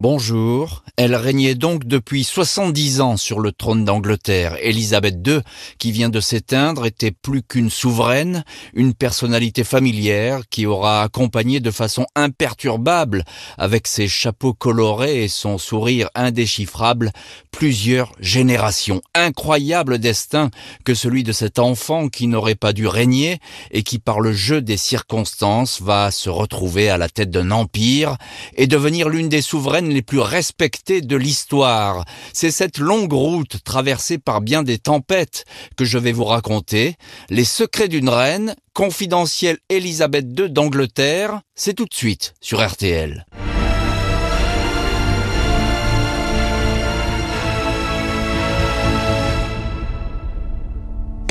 Bonjour. Elle régnait donc depuis 70 ans sur le trône d'Angleterre. Élisabeth II, qui vient de s'éteindre, était plus qu'une souveraine, une personnalité familière qui aura accompagné de façon imperturbable, avec ses chapeaux colorés et son sourire indéchiffrable, plusieurs générations. Incroyable destin que celui de cet enfant qui n'aurait pas dû régner et qui, par le jeu des circonstances, va se retrouver à la tête d'un empire et devenir l'une des souveraines les plus respectées de l'histoire. C'est cette longue route traversée par bien des tempêtes que je vais vous raconter. Les secrets d'une reine, confidentielle Elisabeth II d'Angleterre, c'est tout de suite sur RTL.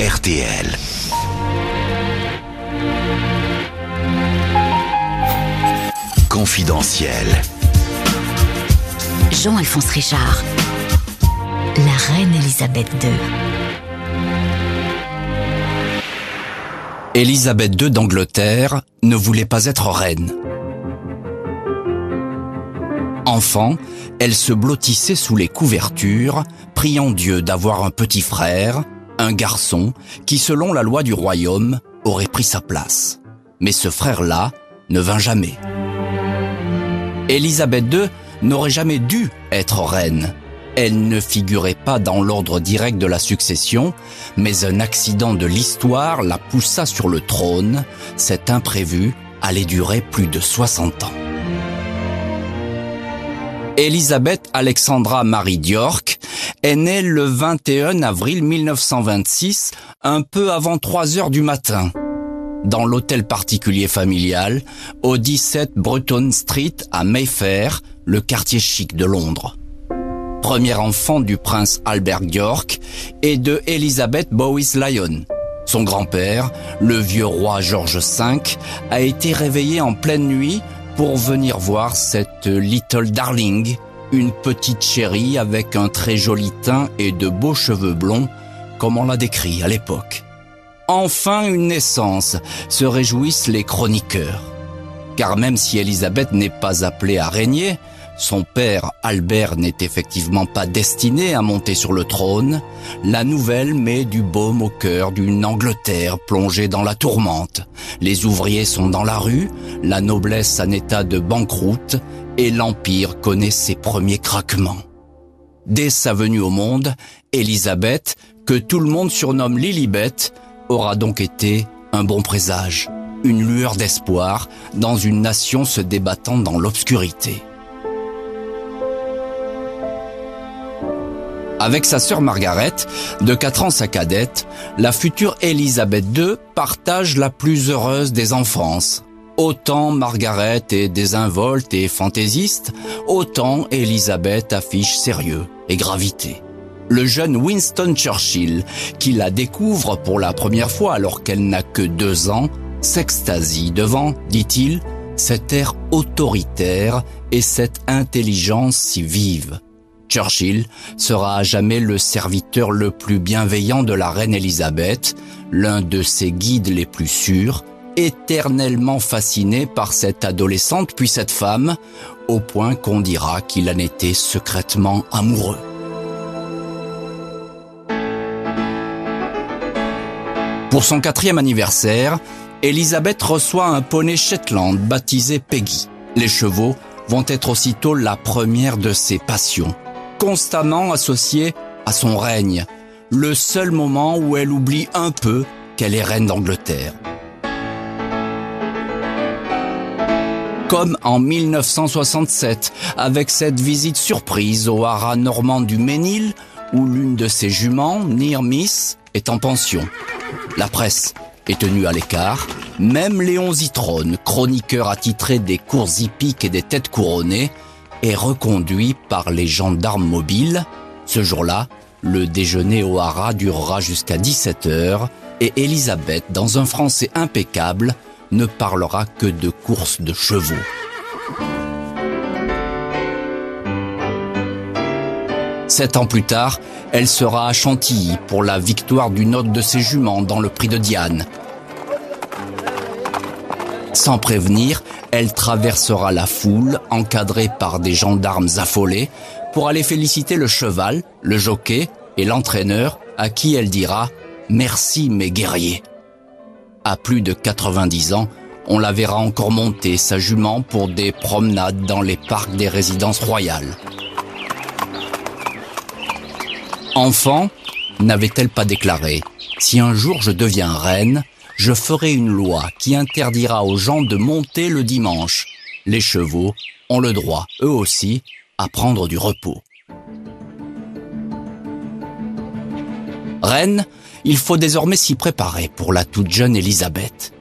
RTL. Confidentiel. Jean-Alphonse Richard. La reine Elisabeth II. Élisabeth II d'Angleterre ne voulait pas être reine. Enfant, elle se blottissait sous les couvertures, priant Dieu d'avoir un petit frère, un garçon, qui selon la loi du royaume aurait pris sa place. Mais ce frère-là ne vint jamais. Élisabeth II n'aurait jamais dû être reine. Elle ne figurait pas dans l'ordre direct de la succession, mais un accident de l'histoire la poussa sur le trône. Cet imprévu allait durer plus de 60 ans. Elisabeth Alexandra Marie d'York est née le 21 avril 1926, un peu avant 3 heures du matin dans l'hôtel particulier familial au 17 Bruton Street à Mayfair, le quartier chic de Londres. Premier enfant du prince Albert York et de Elizabeth Bowes Lyon. Son grand-père, le vieux roi George V, a été réveillé en pleine nuit pour venir voir cette little darling, une petite chérie avec un très joli teint et de beaux cheveux blonds, comme on l'a décrit à l'époque. Enfin une naissance, se réjouissent les chroniqueurs. Car même si Elisabeth n'est pas appelée à régner, son père Albert n'est effectivement pas destiné à monter sur le trône, la nouvelle met du baume au cœur d'une Angleterre plongée dans la tourmente. Les ouvriers sont dans la rue, la noblesse en état de banqueroute et l'Empire connaît ses premiers craquements. Dès sa venue au monde, Élisabeth, que tout le monde surnomme Lilibet, aura donc été un bon présage, une lueur d'espoir dans une nation se débattant dans l'obscurité. Avec sa sœur Margaret, de 4 ans sa cadette, la future Élisabeth II partage la plus heureuse des enfances. Autant Margaret est désinvolte et fantaisiste, autant Élisabeth affiche sérieux et gravité. Le jeune Winston Churchill, qui la découvre pour la première fois alors qu'elle n'a que deux ans, s'extasie devant, dit-il, cet air autoritaire et cette intelligence si vive. Churchill sera à jamais le serviteur le plus bienveillant de la reine Elisabeth, l'un de ses guides les plus sûrs, éternellement fasciné par cette adolescente puis cette femme, au point qu'on dira qu'il en était secrètement amoureux. Pour son quatrième anniversaire, Elisabeth reçoit un poney Shetland baptisé Peggy. Les chevaux vont être aussitôt la première de ses passions constamment associée à son règne, le seul moment où elle oublie un peu qu'elle est reine d'Angleterre. Comme en 1967, avec cette visite surprise au haras normand du Ménil, où l'une de ses juments, Nirmis, est en pension. La presse est tenue à l'écart, même Léon Zitrone, chroniqueur attitré des cours hippiques et des têtes couronnées, est reconduit par les gendarmes mobiles. Ce jour-là, le déjeuner au haras durera jusqu'à 17 heures et Elisabeth, dans un français impeccable, ne parlera que de courses de chevaux. Sept ans plus tard, elle sera à Chantilly pour la victoire d'une autre de ses juments dans le prix de Diane. Sans prévenir, Elle traversera la foule, encadrée par des gendarmes affolés, pour aller féliciter le cheval, le jockey et l'entraîneur, à qui elle dira ⁇ Merci mes guerriers ⁇ À plus de 90 ans, on la verra encore monter sa jument pour des promenades dans les parcs des résidences royales. Enfant, n'avait-elle pas déclaré Si un jour je deviens reine, je ferai une loi qui interdira aux gens de monter le dimanche. Les chevaux ont le droit, eux aussi, à prendre du repos. Reine, il faut désormais s'y préparer pour la toute jeune Élisabeth.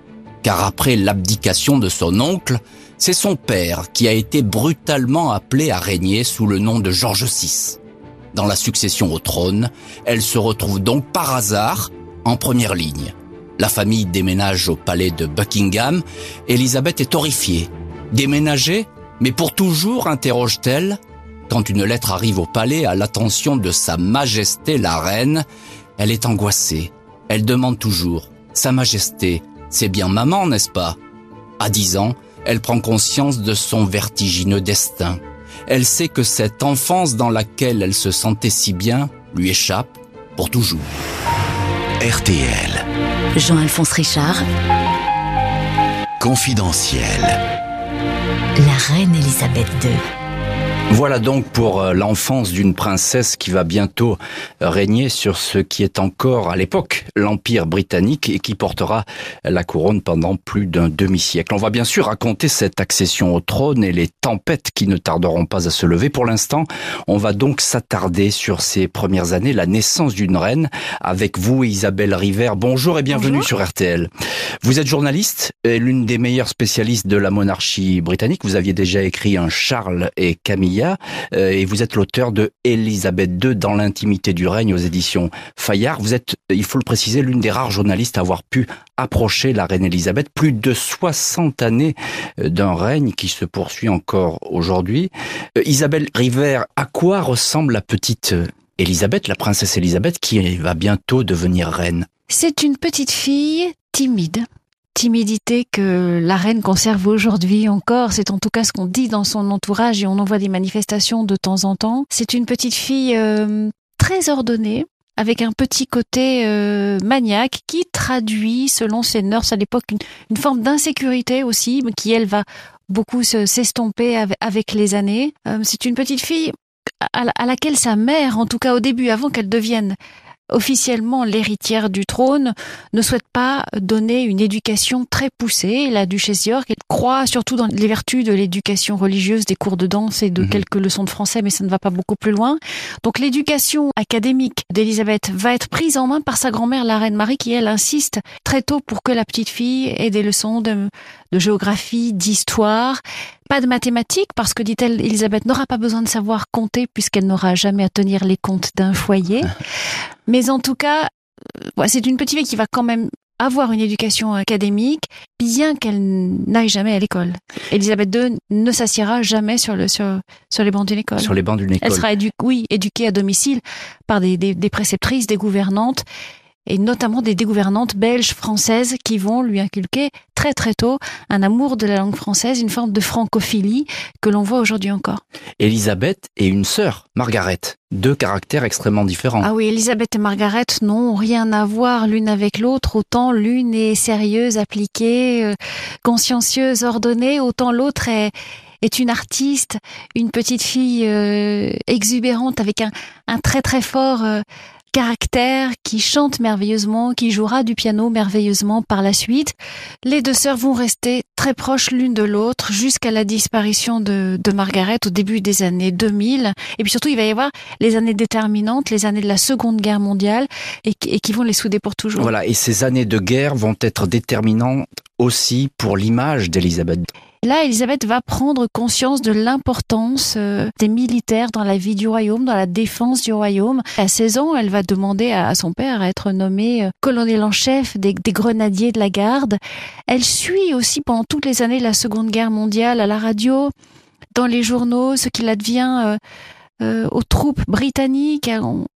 Car après l'abdication de son oncle, c'est son père qui a été brutalement appelé à régner sous le nom de George VI. Dans la succession au trône, elle se retrouve donc par hasard en première ligne. La famille déménage au palais de Buckingham. Elisabeth est horrifiée. Déménager Mais pour toujours interroge-t-elle. Quand une lettre arrive au palais à l'attention de Sa Majesté la Reine, elle est angoissée. Elle demande toujours Sa Majesté, c'est bien maman, n'est-ce pas? À dix ans, elle prend conscience de son vertigineux destin. Elle sait que cette enfance dans laquelle elle se sentait si bien lui échappe pour toujours. RTL. Jean-Alphonse Richard. Confidentiel. La reine Elisabeth II. Voilà donc pour euh, l'enfance d'une princesse qui va bientôt régner sur ce qui est encore à l'époque l'Empire britannique et qui portera la couronne pendant plus d'un demi-siècle. On va bien sûr raconter cette accession au trône et les tempêtes qui ne tarderont pas à se lever. Pour l'instant, on va donc s'attarder sur ces premières années, la naissance d'une reine, avec vous Isabelle River. Bonjour et bienvenue sur RTL. Vous êtes journaliste et l'une des meilleures spécialistes de la monarchie britannique. Vous aviez déjà écrit un Charles et Camille euh, et vous êtes l'auteur de Élisabeth II dans l'intimité du règne aux éditions Fayard. Vous êtes, il faut le préciser, l'une des rares journalistes à avoir pu approcher la reine Élisabeth. Plus de 60 années euh, d'un règne qui se poursuit encore aujourd'hui. Euh, Isabelle River, à quoi ressemble la petite Élisabeth, la princesse Élisabeth, qui va bientôt devenir reine? C'est une petite fille timide, timidité que la reine conserve aujourd'hui encore. C'est en tout cas ce qu'on dit dans son entourage et on en voit des manifestations de temps en temps. C'est une petite fille euh, très ordonnée, avec un petit côté euh, maniaque qui traduit, selon ses nurses à l'époque, une, forme d'insécurité aussi, mais qui elle va beaucoup s'estomper avec, les années. Euh, c'est une petite fille à, laquelle sa mère, en tout cas au début, avant qu'elle devienne officiellement l'héritière du trône, ne souhaite pas donner une éducation très poussée. La duchesse York, elle croit surtout dans les vertus de l'éducation religieuse, des cours de danse et de mhm. quelques leçons de français, mais ça ne va pas beaucoup plus loin. Donc l'éducation académique d'Élisabeth va être prise en main par sa grand-mère, la reine Marie, qui elle insiste très tôt pour que la petite fille ait des leçons de, de géographie, d'histoire. Pas de mathématiques, parce que, dit-elle, Elisabeth n'aura pas besoin de savoir compter puisqu'elle n'aura jamais à tenir les comptes d'un foyer. Mais en tout cas, euh, c'est une petite fille qui va quand même avoir une éducation académique, bien qu'elle n'aille jamais à l'école. Elisabeth II ne s'assiera jamais sur, le, sur, sur les bancs d'une école. Sur les bancs d'une école. Elle sera oui, éduquée à domicile par des, des, des préceptrices, des gouvernantes et notamment des dégouvernantes belges, françaises, qui vont lui inculquer très très tôt un amour de la langue française, une forme de francophilie que l'on voit aujourd'hui encore. Elisabeth et une sœur, Margaret, deux caractères extrêmement différents. Ah oui, Elisabeth et Margaret n'ont rien à voir l'une avec l'autre, autant l'une est sérieuse, appliquée, euh, consciencieuse, ordonnée, autant l'autre est est une artiste, une petite fille euh, exubérante avec un, un très très fort euh, caractère, qui chante merveilleusement, qui jouera du piano merveilleusement par la suite. Les deux sœurs vont rester très proches l'une de l'autre jusqu'à la disparition de, Margaret au début des années 2000. Et puis surtout, il va y avoir les années déterminantes, les années de la Seconde Guerre mondiale, et, et qui vont les souder pour toujours. Voilà, et ces années de guerre vont être déterminantes aussi pour l'image d'Elisabeth. Là, Elisabeth va prendre conscience de l'importance euh, des militaires dans la vie du royaume, dans la défense du royaume. À 16 ans, elle va demander à son père à être nommé euh, colonel en chef des, grenadiers de la garde. Elle suit aussi pendant toutes les années la Seconde Guerre mondiale à la radio, dans les journaux, ce qu'il advient euh, aux troupes britanniques.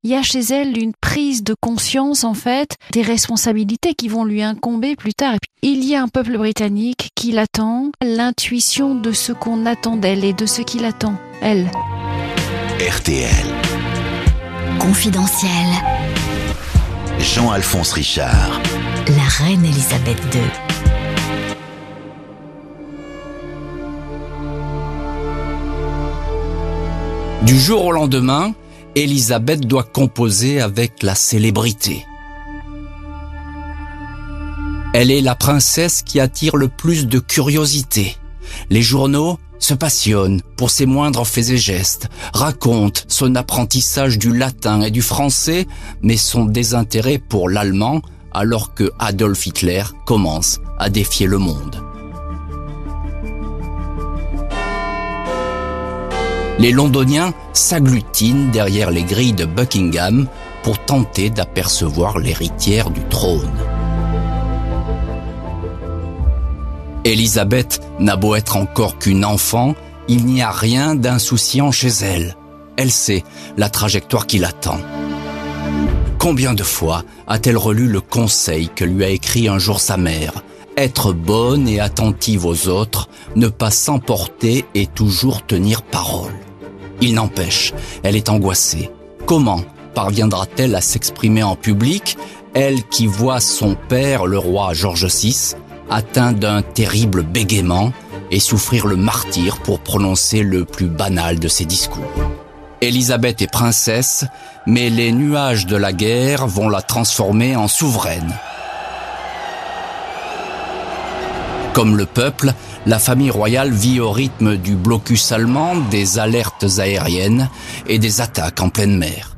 Il y a chez elle une prise de conscience, en fait, des responsabilités qui vont lui incomber plus tard. il y a un peuple britannique qui l'attend, l'intuition de ce qu'on attend d'elle et de ce qu'il attend, elle. RTL. Confidentiel. Jean-Alphonse Richard. La reine Elisabeth II. Du jour au lendemain, Elisabeth doit composer avec la célébrité. Elle est la princesse qui attire le plus de curiosité. Les journaux se passionnent pour ses moindres faits et gestes, racontent son apprentissage du latin et du français, mais son désintérêt pour l'allemand alors que Adolf Hitler commence à défier le monde. Les Londoniens s'agglutinent derrière les grilles de Buckingham pour tenter d'apercevoir l'héritière du trône. Elisabeth n'a beau être encore qu'une enfant, il n'y a rien d'insouciant chez elle. Elle sait la trajectoire qui l'attend. Combien de fois a-t-elle relu le conseil que lui a écrit un jour sa mère? Être bonne et attentive aux autres, ne pas s'emporter et toujours tenir parole. Il n'empêche, elle est angoissée. Comment parviendra-t-elle à s'exprimer en public, elle qui voit son père, le roi George VI, atteint d'un terrible bégaiement et souffrir le martyr pour prononcer le plus banal de ses discours. Élisabeth est princesse, mais les nuages de la guerre vont la transformer en souveraine. Comme le peuple, la famille royale vit au rythme du blocus allemand, des alertes aériennes et des attaques en pleine mer.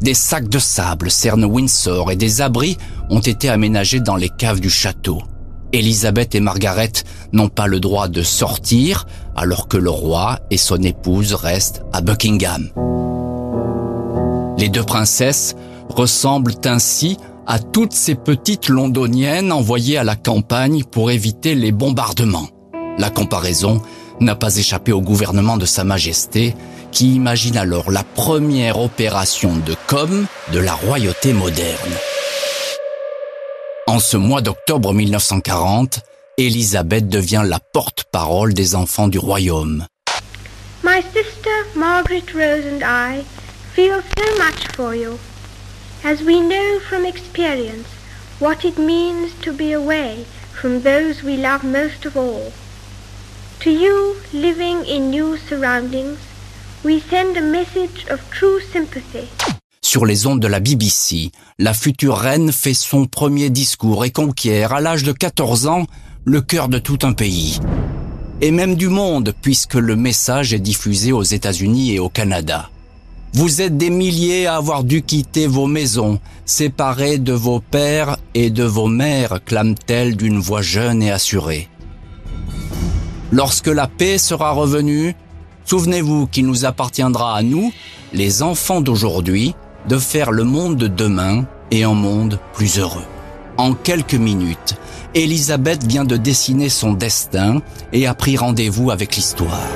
Des sacs de sable cernent Windsor et des abris ont été aménagés dans les caves du château. Elisabeth et Margaret n'ont pas le droit de sortir alors que le roi et son épouse restent à Buckingham. Les deux princesses ressemblent ainsi à toutes ces petites londoniennes envoyées à la campagne pour éviter les bombardements. La comparaison n'a pas échappé au gouvernement de Sa Majesté, qui imagine alors la première opération de com de la royauté moderne. En ce mois d'octobre 1940, Elisabeth devient la porte-parole des enfants du royaume. My sister Margaret Rose and I feel so much for you, as we know from experience what it means to be away from those we love most of all. To you, living in new surroundings, we send a message of true sympathy. Sur les ondes de la BBC, la future reine fait son premier discours et conquiert, à l'âge de 14 ans, le cœur de tout un pays. Et même du monde, puisque le message est diffusé aux États-Unis et au Canada. Vous êtes des milliers à avoir dû quitter vos maisons, séparés de vos pères et de vos mères, clame-t-elle d'une voix jeune et assurée. Lorsque la paix sera revenue, souvenez-vous qu'il nous appartiendra à nous, les enfants d'aujourd'hui, de faire le monde de demain et un monde plus heureux. En quelques minutes, Elisabeth vient de dessiner son destin et a pris rendez-vous avec l'histoire.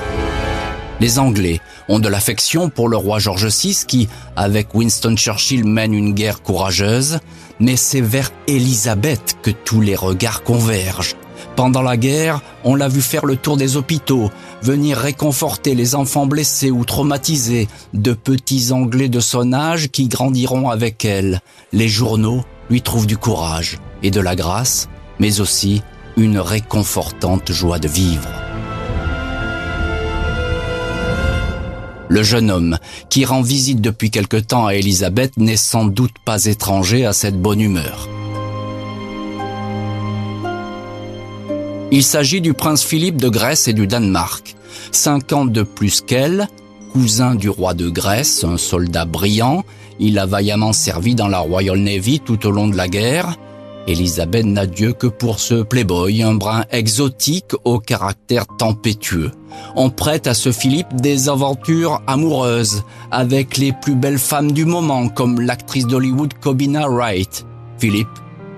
Les Anglais ont de l'affection pour le roi George VI qui, avec Winston Churchill, mène une guerre courageuse, mais c'est vers Elisabeth que tous les regards convergent. Pendant la guerre, on l'a vu faire le tour des hôpitaux, venir réconforter les enfants blessés ou traumatisés, de petits Anglais de son âge qui grandiront avec elle. Les journaux lui trouvent du courage et de la grâce, mais aussi une réconfortante joie de vivre. Le jeune homme, qui rend visite depuis quelque temps à Elisabeth, n'est sans doute pas étranger à cette bonne humeur. Il s'agit du prince Philippe de Grèce et du Danemark. Cinq ans de plus qu'elle, cousin du roi de Grèce, un soldat brillant, il a vaillamment servi dans la Royal Navy tout au long de la guerre. Elisabeth n'a Dieu que pour ce playboy, un brin exotique au caractère tempétueux. On prête à ce Philippe des aventures amoureuses avec les plus belles femmes du moment comme l'actrice d'Hollywood Cobina Wright. Philippe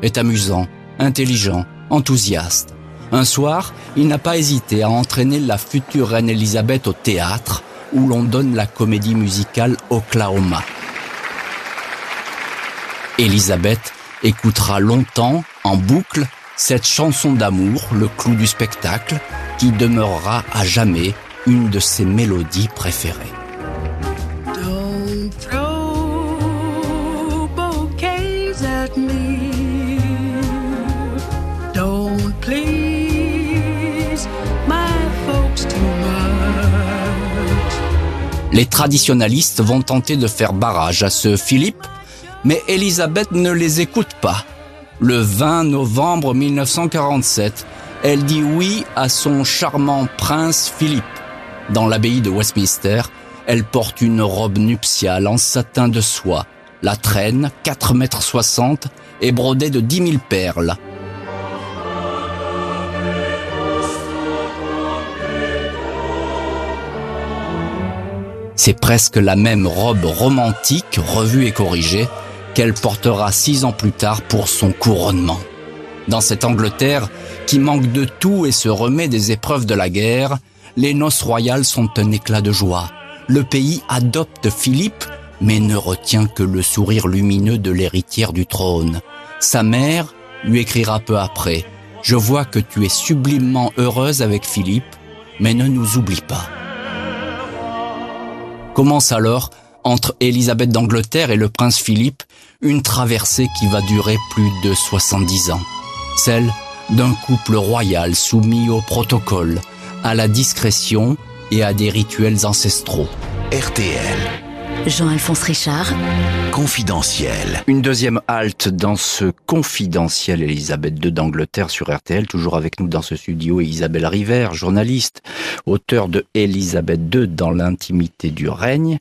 est amusant, intelligent, enthousiaste. Un soir, il n'a pas hésité à entraîner la future reine Elisabeth au théâtre, où l'on donne la comédie musicale Oklahoma. Elisabeth écoutera longtemps, en boucle, cette chanson d'amour, le clou du spectacle, qui demeurera à jamais une de ses mélodies préférées. Les traditionalistes vont tenter de faire barrage à ce Philippe, mais Elisabeth ne les écoute pas. Le 20 novembre 1947, elle dit oui à son charmant prince Philippe. Dans l'abbaye de Westminster, elle porte une robe nuptiale en satin de soie. La traîne, 4 mètres 60, est brodée de 10 000 perles. C'est presque la même robe romantique, revue et corrigée, qu'elle portera six ans plus tard pour son couronnement. Dans cette Angleterre, qui manque de tout et se remet des épreuves de la guerre, les noces royales sont un éclat de joie. Le pays adopte Philippe, mais ne retient que le sourire lumineux de l'héritière du trône. Sa mère lui écrira peu après, Je vois que tu es sublimement heureuse avec Philippe, mais ne nous oublie pas. Commence alors, entre Élisabeth d'Angleterre et le prince Philippe, une traversée qui va durer plus de 70 ans. Celle d'un couple royal soumis au protocole, à la discrétion et à des rituels ancestraux. RTL. Jean-Alphonse Richard. Confidentiel. Une deuxième halte dans ce confidentiel Elisabeth II d'Angleterre sur RTL. Toujours avec nous dans ce studio Isabelle River, journaliste, auteur de Elisabeth II dans l'intimité du règne.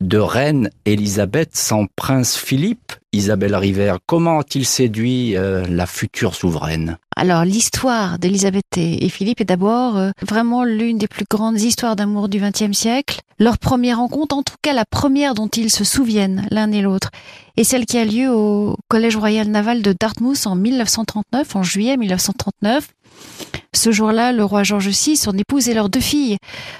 De reine Elisabeth sans prince Philippe. Isabelle River, comment a-t-il séduit euh, la future souveraine? Alors l'histoire d'Elisabeth et Philippe est d'abord euh, vraiment l'une des plus grandes histoires d'amour du XXe siècle. Leur première rencontre, en tout cas la première dont ils se souviennent l'un et l'autre, est celle qui a lieu au Collège royal naval de Dartmouth en 1939, en juillet 1939. Ce jour-là, le roi George VI, son épouse et leurs deux filles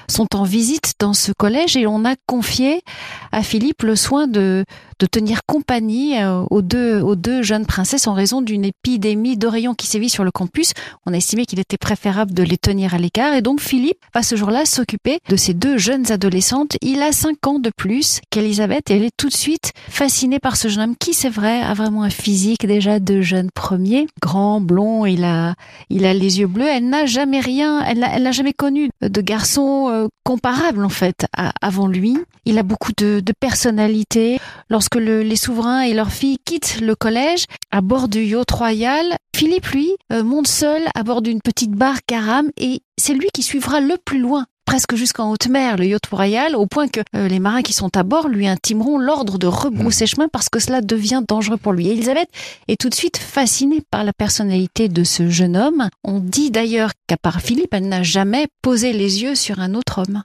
sont en visite dans ce collège et on a confié à Philippe le soin de, tenir compagnie euh, aux deux, jeunes princesses en raison d'une épidémie d'oreillons qui sévit sur le campus. On a estimé qu'il était préférable de les tenir à l'écart et donc Philippe va ce jour-là s'occuper de ces deux jeunes adolescentes. Il a cinq ans de plus qu'Elisabeth et elle est tout de suite fascinée par ce jeune homme qui, c'est vrai, a vraiment un physique déjà de jeune premier. Grand, blond, il a, les yeux bleus n'a jamais rien, elle n'a jamais connu de garçon euh, comparable en fait avant lui. Il a beaucoup de, personnalité. Lorsque les souverains et leurs filles quittent le collège à bord du yacht royal, Philippe lui euh, monte seul à bord d'une petite barque à rame et c'est lui qui suivra le plus loin presque jusqu'en haute mer le yacht royal, au point que euh, les marins qui sont à bord lui intimeront l'ordre de rebrousser chemin parce que cela devient dangereux pour lui. Elisabeth est tout de suite fascinée par la personnalité de ce jeune homme. On dit d'ailleurs qu'à part Philippe, elle n'a jamais posé les yeux sur un autre homme.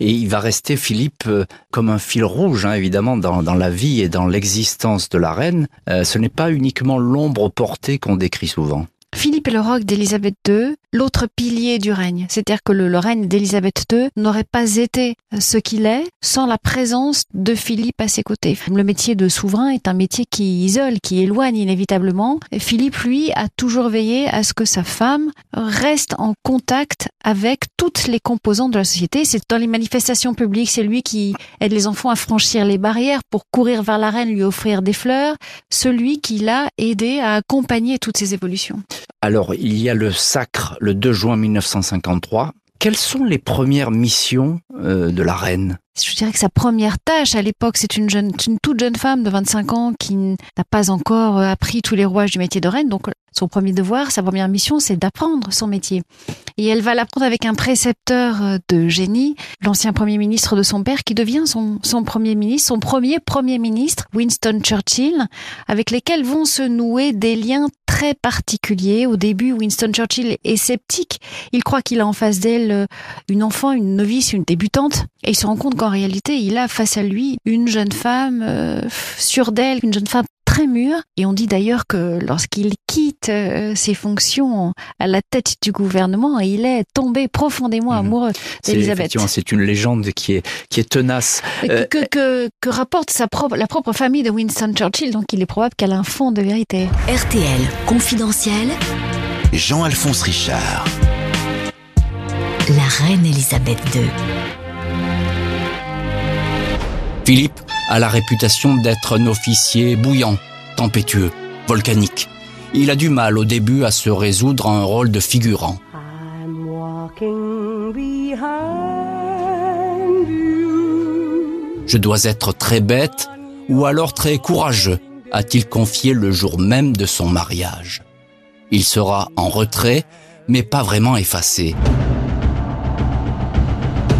Et il va rester, Philippe, euh, comme un fil rouge, hein, évidemment, dans, la vie et dans l'existence de la reine. Euh, ce n'est pas uniquement l'ombre portée qu'on décrit souvent. Philippe est le roc d'Élisabeth II, l'autre pilier du règne. C'est-à-dire que le, règne d'Élisabeth II n'aurait pas été ce qu'il est sans la présence de Philippe à ses côtés. Le métier de souverain est un métier qui isole, qui éloigne inévitablement. Philippe, lui, a toujours veillé à ce que sa femme reste en contact avec toutes les composantes de la société. C'est dans les manifestations publiques, c'est lui qui aide les enfants à franchir les barrières pour courir vers la reine, lui offrir des fleurs. Celui qui l'a aidé à accompagner toutes ces évolutions. Alors, il y a le sacre le 2 juin 1953. Quelles sont les premières missions euh, de la reine? Je dirais que sa première tâche à l'époque, c'est une toute jeune femme de 25 ans qui n'a pas encore euh, appris tous les rouages du métier de reine. Donc, son premier devoir, sa première mission, c'est d'apprendre son métier. Et elle va l'apprendre avec un précepteur euh, de génie, l'ancien premier ministre de son père, qui devient son, son premier ministre, son premier premier ministre, Winston Churchill, avec lesquels vont se nouer des liens très particuliers. Au début, Winston Churchill est sceptique. Il croit qu'il a en face d'elle euh, une enfant, une novice, une débutante. Et il se rend compte qu'en réalité, il a face à lui une jeune femme euh, sûre d'elle, une jeune femme très mûr. Et on dit d'ailleurs que lorsqu'il quitte euh, ses fonctions à la tête du gouvernement, il est tombé profondément Mhm. amoureux C'est d'Elisabeth. c'est une légende qui est qui est tenace. Que, que, que- que rapporte sa propre, la propre famille de Winston Churchill, donc il est probable qu'elle a un fond de vérité. RTL confidentiel, Jean-Alphonse Richard. la reine Elisabeth II. Philippe a la réputation d'être un officier bouillant, tempétueux, volcanique. Il a du mal au début à se résoudre à un rôle de figurant. Je dois être très bête ou alors très courageux, a-t-il confié le jour même de son mariage. Il sera en retrait, mais pas vraiment effacé.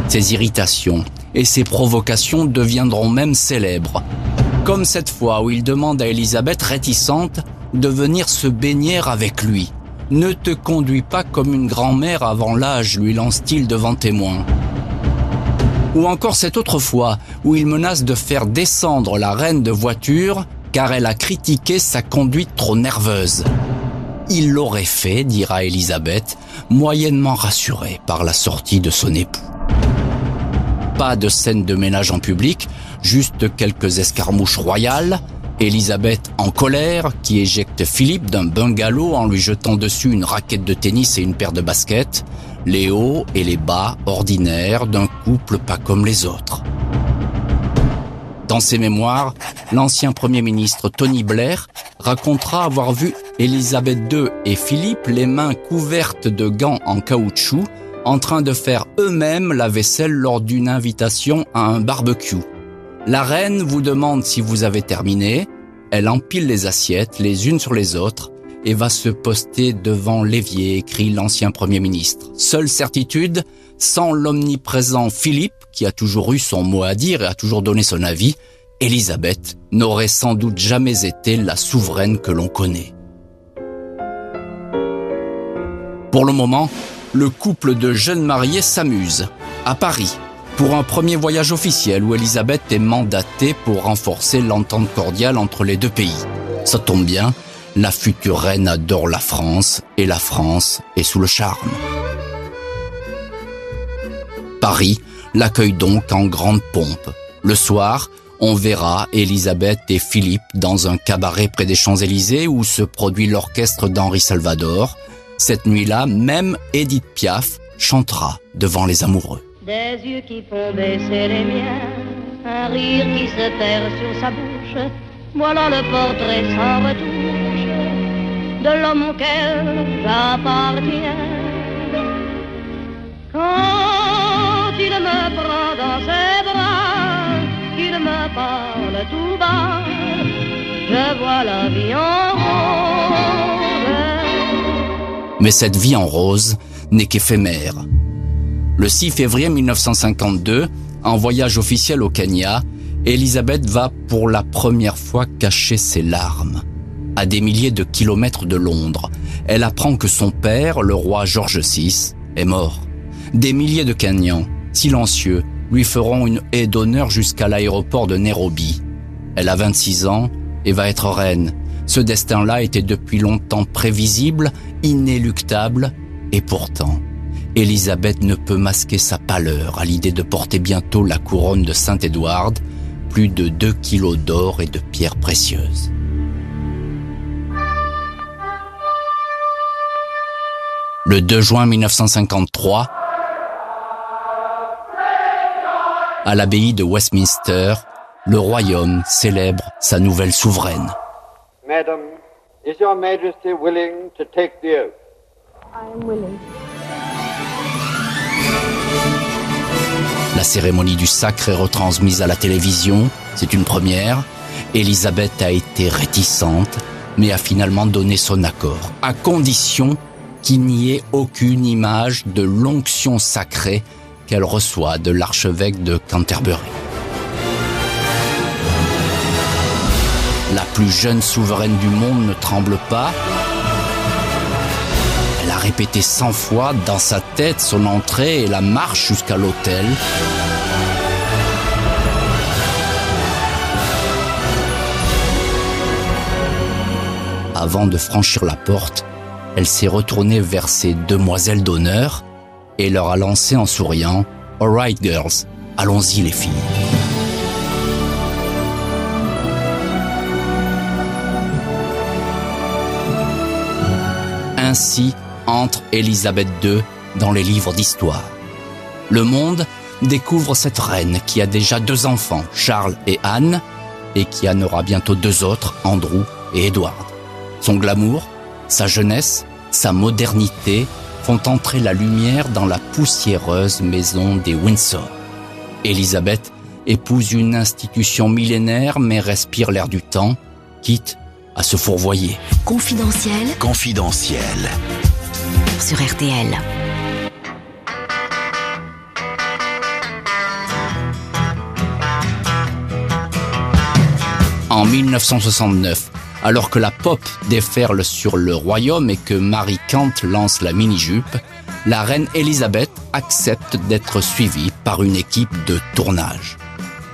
Ses irritations et ses provocations deviendront même célèbres. Comme cette fois où il demande à Elisabeth réticente de venir se baigner avec lui. Ne te conduis pas comme une grand-mère avant l'âge, lui lance-t-il devant témoin. Ou encore cette autre fois où il menace de faire descendre la reine de voiture car elle a critiqué sa conduite trop nerveuse. Il l'aurait fait, dira Elisabeth, moyennement rassurée par la sortie de son époux. Pas de scène de ménage en public, juste quelques escarmouches royales, Elisabeth en colère qui éjecte Philippe d'un bungalow en lui jetant dessus une raquette de tennis et une paire de baskets, les hauts et les bas ordinaires d'un couple pas comme les autres. Dans ses mémoires, l'ancien Premier ministre Tony Blair racontera avoir vu Elisabeth II et Philippe les mains couvertes de gants en caoutchouc en train de faire eux-mêmes la vaisselle lors d'une invitation à un barbecue. La reine vous demande si vous avez terminé, elle empile les assiettes les unes sur les autres et va se poster devant l'évier, écrit l'ancien Premier ministre. Seule certitude, sans l'omniprésent Philippe, qui a toujours eu son mot à dire et a toujours donné son avis, Élisabeth n'aurait sans doute jamais été la souveraine que l'on connaît. Pour le moment, le couple de jeunes mariés s'amuse à Paris pour un premier voyage officiel où Elisabeth est mandatée pour renforcer l'entente cordiale entre les deux pays. Ça tombe bien, la future reine adore la France et la France est sous le charme. Paris l'accueille donc en grande pompe. Le soir, on verra Elisabeth et Philippe dans un cabaret près des Champs-Élysées où se produit l'orchestre d'Henri Salvador. Cette nuit-là, même Edith Piaf chantera devant les amoureux. Des yeux qui font baisser les miens, un rire qui se perd sur sa bouche. Voilà le portrait sans retouche de l'homme auquel j'appartiens. Quand il me prend dans ses bras, qu'il me parle tout bas, je vois la vie en rose. Mais cette vie en rose n'est qu'éphémère. Le 6 février 1952, en voyage officiel au Kenya, Elisabeth va pour la première fois cacher ses larmes. À des milliers de kilomètres de Londres, elle apprend que son père, le roi George VI, est mort. Des milliers de Kenyans, silencieux, lui feront une haie d'honneur jusqu'à l'aéroport de Nairobi. Elle a 26 ans et va être reine. Ce destin-là était depuis longtemps prévisible, inéluctable, et pourtant, Élisabeth ne peut masquer sa pâleur à l'idée de porter bientôt la couronne de Saint-Édouard, plus de 2 kilos d'or et de pierres précieuses. Le 2 juin 1953, à l'abbaye de Westminster, le royaume célèbre sa nouvelle souveraine. Madam, is your majesty willing to take the oath? I am willing. La cérémonie du sacre est retransmise à la télévision, c'est une première. Elisabeth a été réticente, mais a finalement donné son accord, à condition qu'il n'y ait aucune image de l'onction sacrée qu'elle reçoit de l'archevêque de Canterbury. La plus jeune souveraine du monde ne tremble pas. Elle a répété cent fois dans sa tête son entrée et la marche jusqu'à l'hôtel. Avant de franchir la porte, elle s'est retournée vers ses demoiselles d'honneur et leur a lancé en souriant All right, girls, allons-y les filles. Ainsi entre Élisabeth II dans les livres d'histoire. Le monde découvre cette reine qui a déjà deux enfants, Charles et Anne, et qui en aura bientôt deux autres, Andrew et Edward. Son glamour, sa jeunesse, sa modernité font entrer la lumière dans la poussiéreuse maison des Windsor. Élisabeth épouse une institution millénaire mais respire l'air du temps, quitte à se fourvoyer. Confidentiel Confidentiel. sur RTL. En 1969, alors que la pop déferle sur le royaume et que Marie Kant lance la mini-jupe, la reine Elisabeth accepte d'être suivie par une équipe de tournage.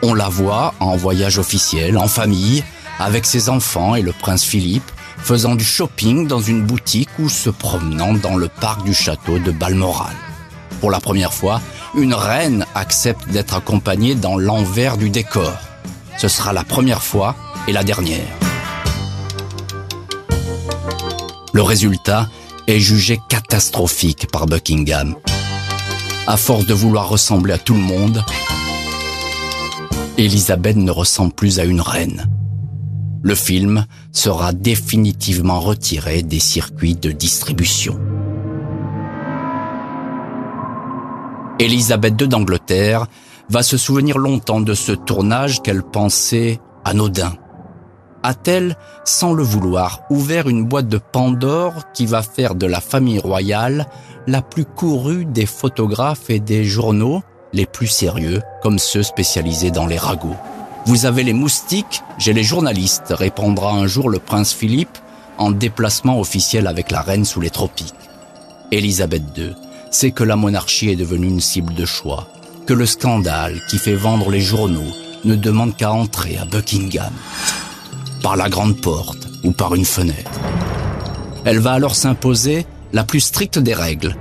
On la voit en voyage officiel, en famille, avec ses enfants et le prince Philippe, faisant du shopping dans une boutique ou se promenant dans le parc du château de Balmoral. Pour la première fois, une reine accepte d'être accompagnée dans l'envers du décor. Ce sera la première fois et la dernière. Le résultat est jugé catastrophique par Buckingham. À force de vouloir ressembler à tout le monde, Elisabeth ne ressemble plus à une reine. Le film sera définitivement retiré des circuits de distribution. Elisabeth II d'Angleterre va se souvenir longtemps de ce tournage qu'elle pensait anodin. A-t-elle, sans le vouloir, ouvert une boîte de Pandore qui va faire de la famille royale la plus courue des photographes et des journaux les plus sérieux, comme ceux spécialisés dans les ragots? Vous avez les moustiques, j'ai les journalistes, répondra un jour le prince Philippe en déplacement officiel avec la reine sous les tropiques. Élisabeth II sait que la monarchie est devenue une cible de choix, que le scandale qui fait vendre les journaux ne demande qu'à entrer à Buckingham, par la grande porte ou par une fenêtre. Elle va alors s'imposer la plus stricte des règles.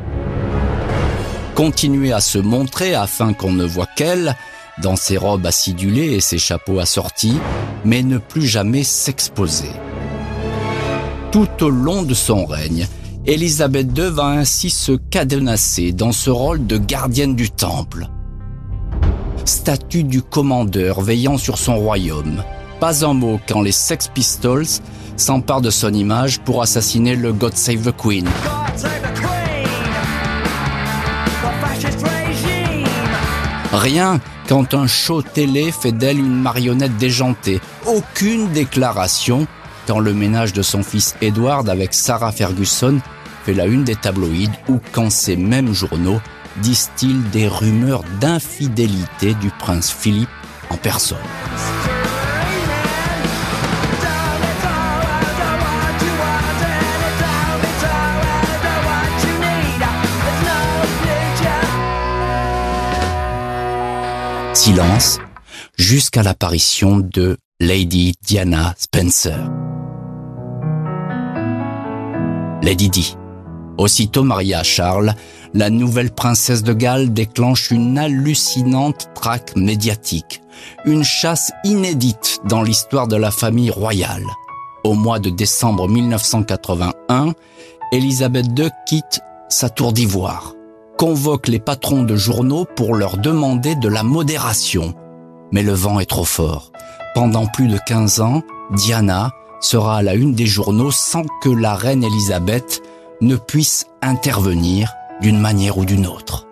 Continuer à se montrer afin qu'on ne voit qu'elle, dans ses robes acidulées et ses chapeaux assortis, mais ne plus jamais s'exposer. Tout au long de son règne, Élisabeth II va ainsi se cadenasser dans ce rôle de gardienne du temple. Statut du commandeur veillant sur son royaume. Pas un mot quand les Sex Pistols s'emparent de son image pour assassiner le God Save the Queen. Rien quand un show télé fait d'elle une marionnette déjantée. Aucune déclaration quand le ménage de son fils Edward avec Sarah Ferguson fait la une des tabloïds ou quand ces mêmes journaux distillent des rumeurs d'infidélité du prince Philippe en personne. Jusqu'à l'apparition de Lady Diana Spencer. Lady Di. Aussitôt mariée à Charles, la nouvelle princesse de Galles déclenche une hallucinante traque médiatique, une chasse inédite dans l'histoire de la famille royale. Au mois de décembre 1981, Elisabeth II quitte sa tour d'ivoire, convoque les patrons de journaux pour leur demander de la modération. Mais le vent est trop fort. Pendant plus de 15 ans, Diana sera à la une des journaux sans que la reine Elisabeth ne puisse intervenir d'une manière ou d'une autre.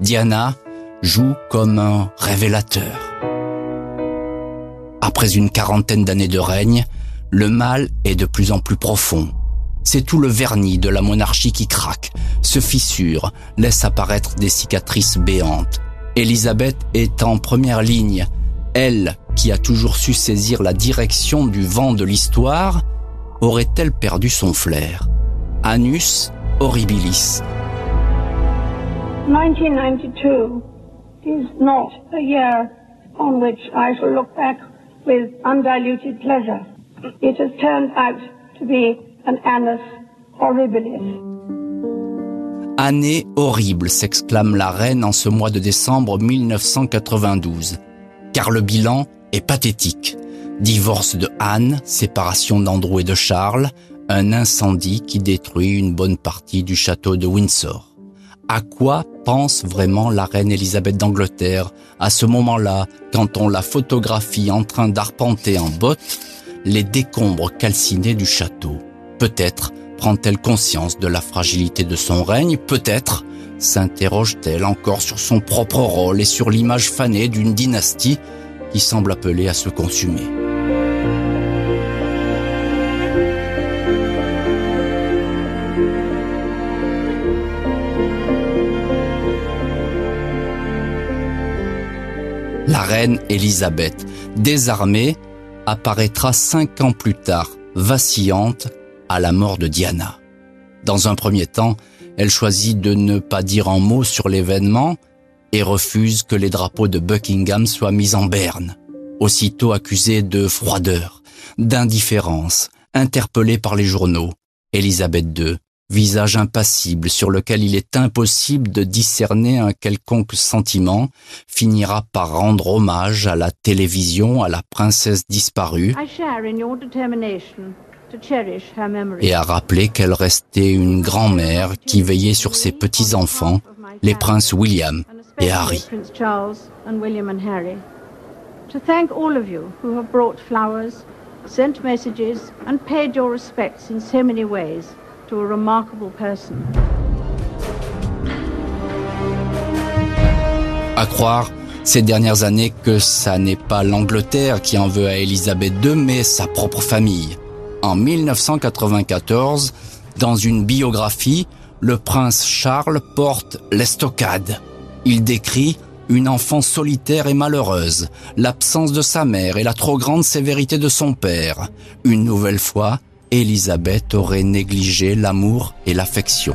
Diana joue comme un révélateur. Après une quarantaine d'années de règne, le mal est de plus en plus profond. C'est tout le vernis de la monarchie qui craque, se fissure, laisse apparaître des cicatrices béantes. Élisabeth est en première ligne. Elle, qui a toujours su saisir la direction du vent de l'histoire, aurait-elle perdu son flair? Anus horribilis. 1992 is not a year on which I shall look back with undiluted pleasure. It has turned out to be an. Année horrible, s'exclame la reine en ce mois de décembre 1992. Car le bilan est pathétique. Divorce de Anne, séparation d'Andrew et de Charles, un incendie qui détruit une bonne partie du château de Windsor. À quoi pense vraiment la reine Elisabeth d'Angleterre à ce moment-là, quand on la photographie en train d'arpenter en botte les décombres calcinés du château? Peut-être prend-elle conscience de la fragilité de son règne Peut-être s'interroge-t-elle encore sur son propre rôle et sur l'image fanée d'une dynastie qui semble appelée à se consumer. La reine Élisabeth, désarmée, apparaîtra cinq ans plus tard, vacillante, à la mort de Diana. Dans un premier temps, elle choisit de ne pas dire un mot sur l'événement et refuse que les drapeaux de Buckingham soient mis en berne. Aussitôt accusée de froideur, d'indifférence, interpellée par les journaux, Élisabeth II visage impassible sur lequel il est impossible de discerner un quelconque sentiment, finira par rendre hommage à la télévision à la princesse disparue et à rappeler qu'elle restait une grand-mère qui veillait sur ses petits-enfants, les princes William et Harry. To thank all of you who have brought flowers, sent messages and paid your respects in so many ways. À croire ces dernières années que ça n'est pas l'Angleterre qui en veut à Élisabeth II, mais sa propre famille. En 1994, dans une biographie, le prince Charles porte l'estocade. Il décrit une enfant solitaire et malheureuse, l'absence de sa mère et la trop grande sévérité de son père. Une nouvelle fois, Élisabeth aurait négligé l'amour et l'affection.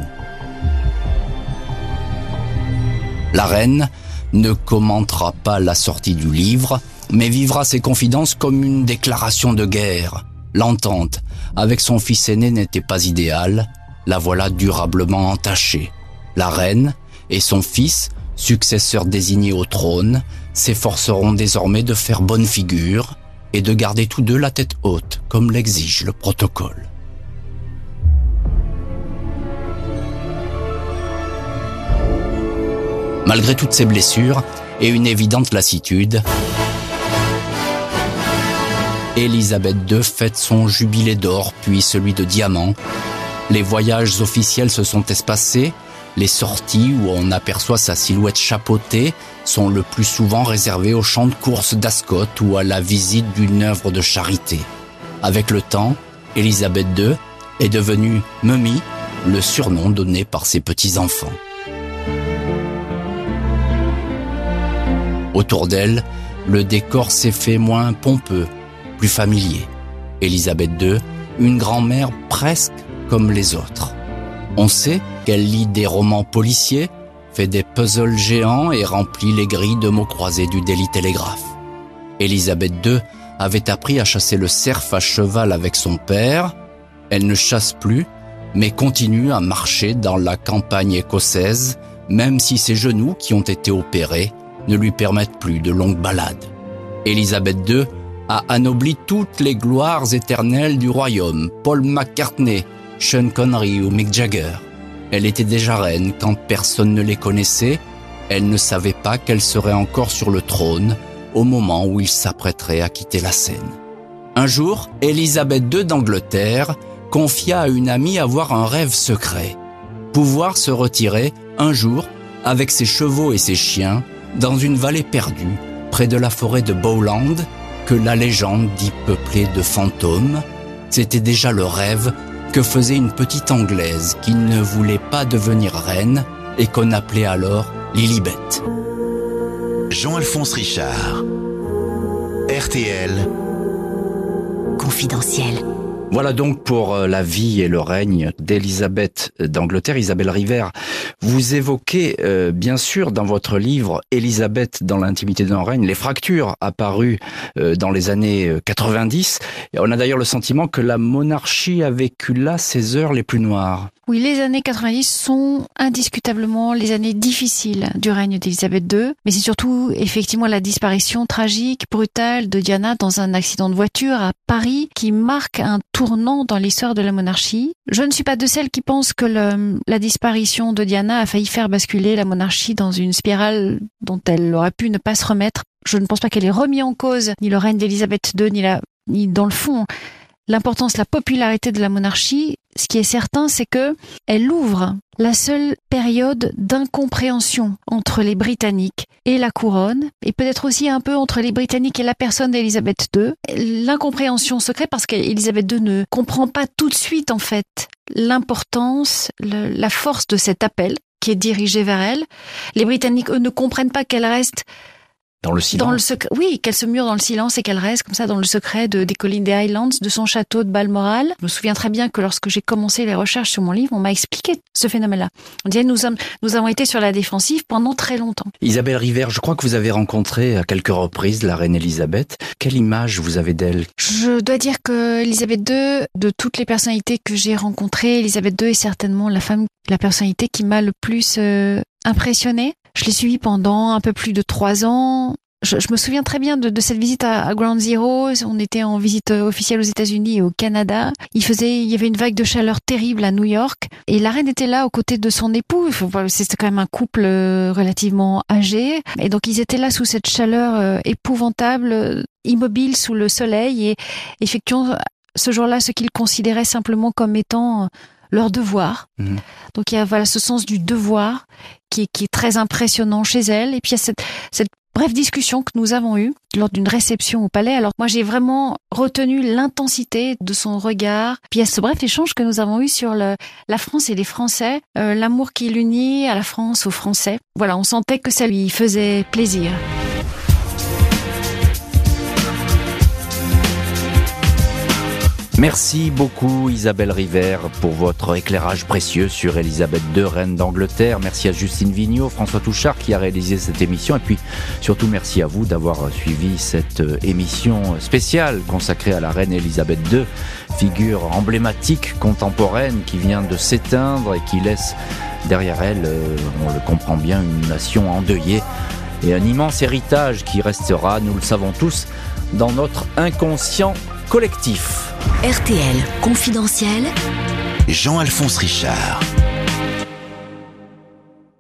La reine ne commentera pas la sortie du livre, mais vivra ses confidences comme une déclaration de guerre. L'entente avec son fils aîné n'était pas idéale, la voilà durablement entachée. La reine et son fils, successeur désigné au trône, s'efforceront désormais de faire bonne figure, et de garder tous deux la tête haute, comme l'exige le protocole. Malgré toutes ces blessures et une évidente lassitude, Élisabeth II fête son jubilé d'or puis celui de diamant. Les voyages officiels se sont espacés, les sorties où on aperçoit sa silhouette chapeautée sont le plus souvent réservées au champ de course d'Ascot ou à la visite d'une œuvre de charité. Avec le temps, Élisabeth II est devenue Mummy, le surnom donné par ses petits-enfants. Autour d'elle, le décor s'est fait moins pompeux, plus familier. Élisabeth II, une grand-mère presque comme les autres. On sait qu'elle lit des romans policiers, fait des puzzles géants et remplit les grilles de mots croisés du Daily Telegraph. Élisabeth II avait appris à chasser le cerf à cheval avec son père. Elle ne chasse plus, mais continue à marcher dans la campagne écossaise, même si ses genoux, qui ont été opérés, ne lui permettent plus de longues balades. Élisabeth II a anobli toutes les gloires éternelles du royaume, Paul McCartney, Sean Connery ou Mick Jagger. Elle était déjà reine quand personne ne les connaissait. Elle ne savait pas qu'elle serait encore sur le trône au moment où il s'apprêterait à quitter la scène. Un jour, Élisabeth II d'Angleterre confia à une amie avoir un rêve secret. Pouvoir se retirer un jour avec ses chevaux et ses chiens dans une vallée perdue près de la forêt de Bowland que la légende dit peuplée de fantômes. C'était déjà le rêve que faisait une petite Anglaise qui ne voulait pas devenir reine et qu'on appelait alors Lilibet. Jean-Alphonse Richard. RTL. Confidentiel. Voilà donc pour euh, la vie et le règne d'Élisabeth d'Angleterre. Isabelle River, vous évoquez euh, bien sûr dans votre livre Élisabeth dans l'intimité d'un règne les fractures apparues euh, dans les années 90. Et on a d'ailleurs le sentiment que la monarchie a vécu là ses heures les plus noires. Oui, les années 90 sont indiscutablement les années difficiles du règne d'Élisabeth II, mais c'est surtout effectivement la disparition tragique, brutale de Diana dans un accident de voiture à Paris qui marque un tournant dans l'histoire de la monarchie. Je ne suis pas de celles qui pensent que la disparition de Diana a failli faire basculer la monarchie dans une spirale dont elle aurait pu ne pas se remettre. Je ne pense pas qu'elle ait remis en cause ni le règne d'Élisabeth II, ni, ni dans le fond l'importance, la popularité de la monarchie, ce qui est certain, c'est que elle ouvre la seule période d'incompréhension entre les Britanniques et la couronne, et peut-être aussi un peu entre les Britanniques et la personne d'Élisabeth II. L'incompréhension se crée parce qu'Élisabeth II ne comprend pas tout de suite, en fait, l'importance, la force de cet appel qui est dirigé vers elle. Les Britanniques, eux, ne comprennent pas qu'elle reste dans le silence. Dans le secret, oui, qu'elle se mure dans le silence et qu'elle reste comme ça dans le secret de, des collines des Highlands, de son château de Balmoral. Je me souviens très bien que lorsque j'ai commencé les recherches sur mon livre, on m'a expliqué ce phénomène-là. On disait nous, sommes, nous avons été sur la défensive pendant très longtemps. Isabelle River, je crois que vous avez rencontré à quelques reprises la reine Elisabeth. Quelle image vous avez d'elle? Je dois dire que Elisabeth II, de toutes les personnalités que j'ai rencontrées, Elisabeth II est certainement la femme, la personnalité qui m'a le plus euh, impressionnée. Je l'ai suivi pendant un peu plus de trois ans. Je, je me souviens très bien de, de cette visite à, à, Ground Zero. On était en visite officielle aux États-Unis et au Canada. Il faisait, il y avait une vague de chaleur terrible à New York et la reine était là aux côtés de son époux. C'était quand même un couple euh, relativement âgé et donc ils étaient là sous cette chaleur euh, épouvantable, immobile sous le soleil et effectuant ce jour-là ce qu'ils considéraient simplement comme étant leur devoir. Mmh. Donc il y a voilà ce sens du devoir qui est, très impressionnant chez elle. Et puis il y a cette, cette brève discussion que nous avons eue lors d'une réception au palais. Alors moi j'ai vraiment retenu l'intensité de son regard. Puis il y a ce bref échange que nous avons eu sur la France et les Français, euh, l'amour qui l'unit à la France, aux Français. Voilà, on sentait que ça lui faisait plaisir. Merci beaucoup Isabelle River pour votre éclairage précieux sur Elisabeth II, reine d'Angleterre. Merci à Justine Vignot, François Touchard qui a réalisé cette émission et puis surtout merci à vous d'avoir suivi cette émission spéciale consacrée à la reine Elisabeth II, figure emblématique contemporaine qui vient de s'éteindre et qui laisse derrière elle, on le comprend bien, une nation endeuillée et un immense héritage qui restera, nous le savons tous, dans notre inconscient collectif. RTL Confidentiel. Jean-Alphonse Richard.